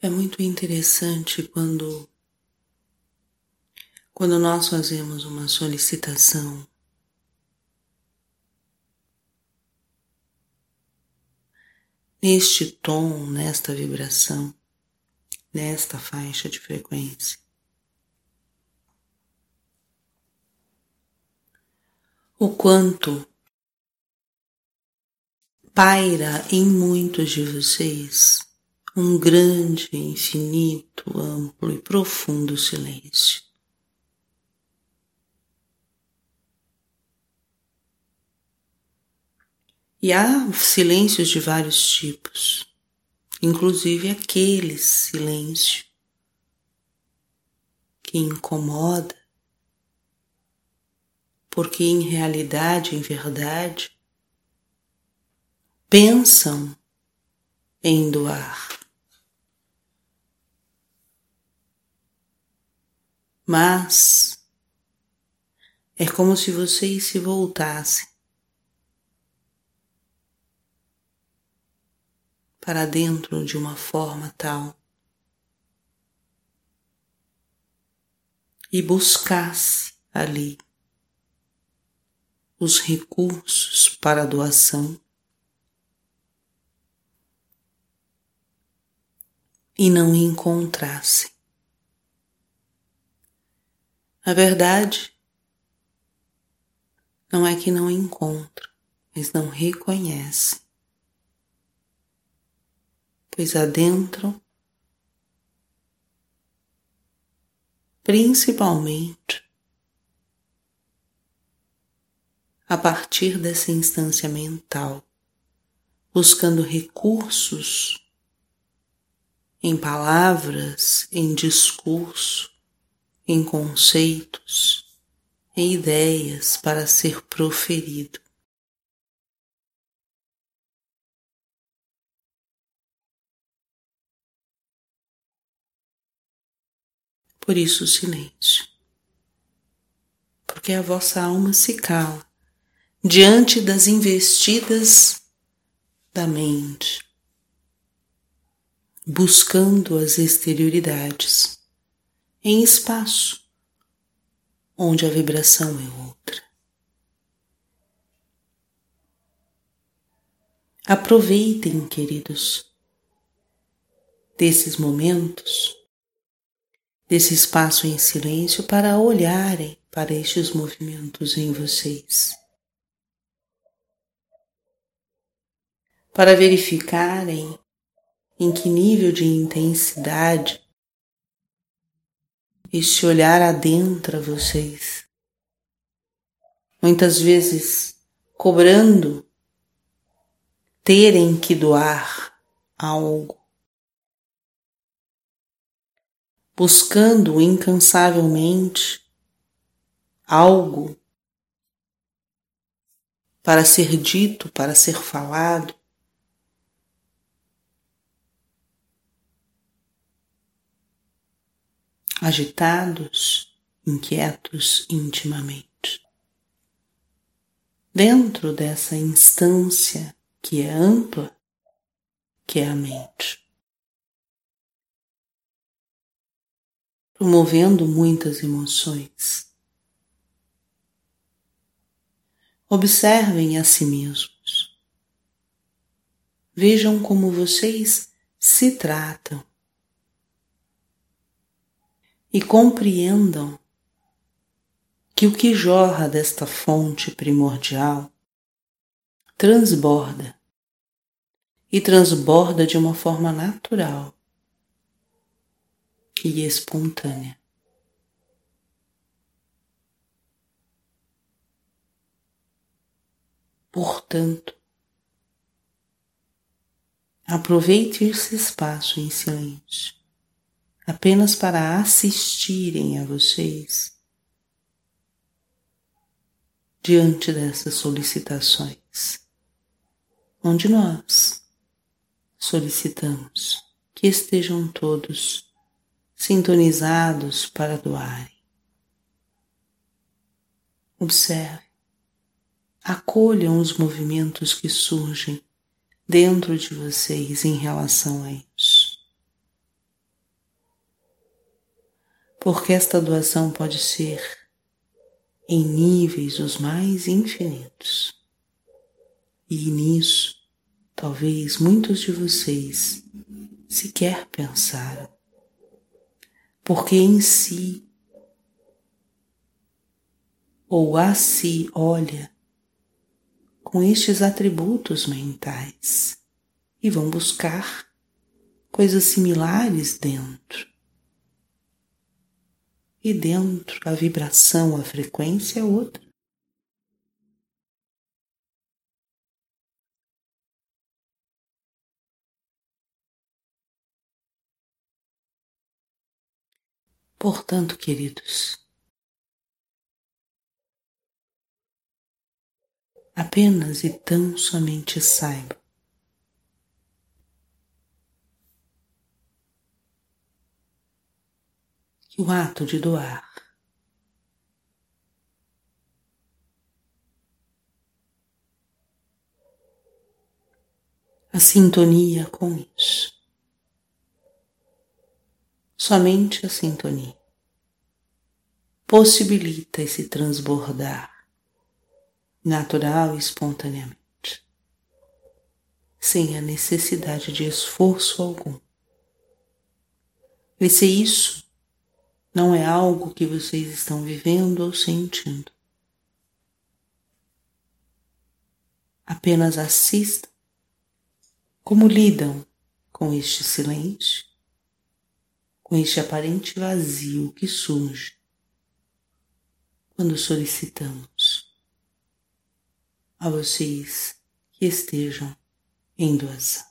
É muito interessante quando quando nós fazemos uma solicitação neste tom, nesta vibração, nesta faixa de frequência. O quanto paira em muitos de vocês um grande, infinito, amplo e profundo silêncio. E há silêncios de vários tipos, inclusive aquele silêncio que incomoda, porque em realidade, em verdade, pensam em doar. Mas é como se vocês se voltassem para dentro de uma forma tal e buscasse ali os recursos para a doação e não encontrasse. A verdade não é que não encontra, mas não reconhece, pois adentram principalmente a partir dessa instância mental, buscando recursos em palavras, em discurso, em conceitos, em ideias para ser proferido. Por isso o silêncio. Porque a vossa alma se cala diante das investidas da mente, buscando as exterioridades em espaço onde a vibração é outra. Aproveitem, queridos, desses momentos, desse espaço em silêncio para olharem para estes movimentos em vocês. Para verificarem em que nível de intensidade este olhar adentra vocês. Muitas vezes cobrando terem que doar algo, buscando incansavelmente algo para ser dito, para ser falado. Agitados, inquietos intimamente. Dentro dessa instância que é ampla, que é a mente. Promovendo muitas emoções. Observem a si mesmos. Vejam como vocês se tratam e compreendam que o que jorra desta fonte primordial transborda e transborda de uma forma natural e espontânea. Portanto, aproveite esse espaço em silêncio apenas para assistirem a vocês diante dessas solicitações, onde nós solicitamos que estejam todos sintonizados para doarem. Observe, acolham os movimentos que surgem dentro de vocês em relação a isso. Porque esta doação pode ser em níveis os mais infinitos. E nisso, talvez muitos de vocês sequer pensaram, porque em si ou a si olha com estes atributos mentais e vão buscar coisas similares dentro. E dentro a vibração, a frequência é outra. Portanto, queridos, apenas e tão somente saiba o ato de doar. A sintonia com isso. Somente a sintonia. Possibilita esse transbordar natural e espontaneamente, sem a necessidade de esforço algum. E se isso não é algo que vocês estão vivendo ou sentindo, apenas assistam como lidam com este silêncio com este aparente vazio que surge quando solicitamos a vocês que estejam em doação.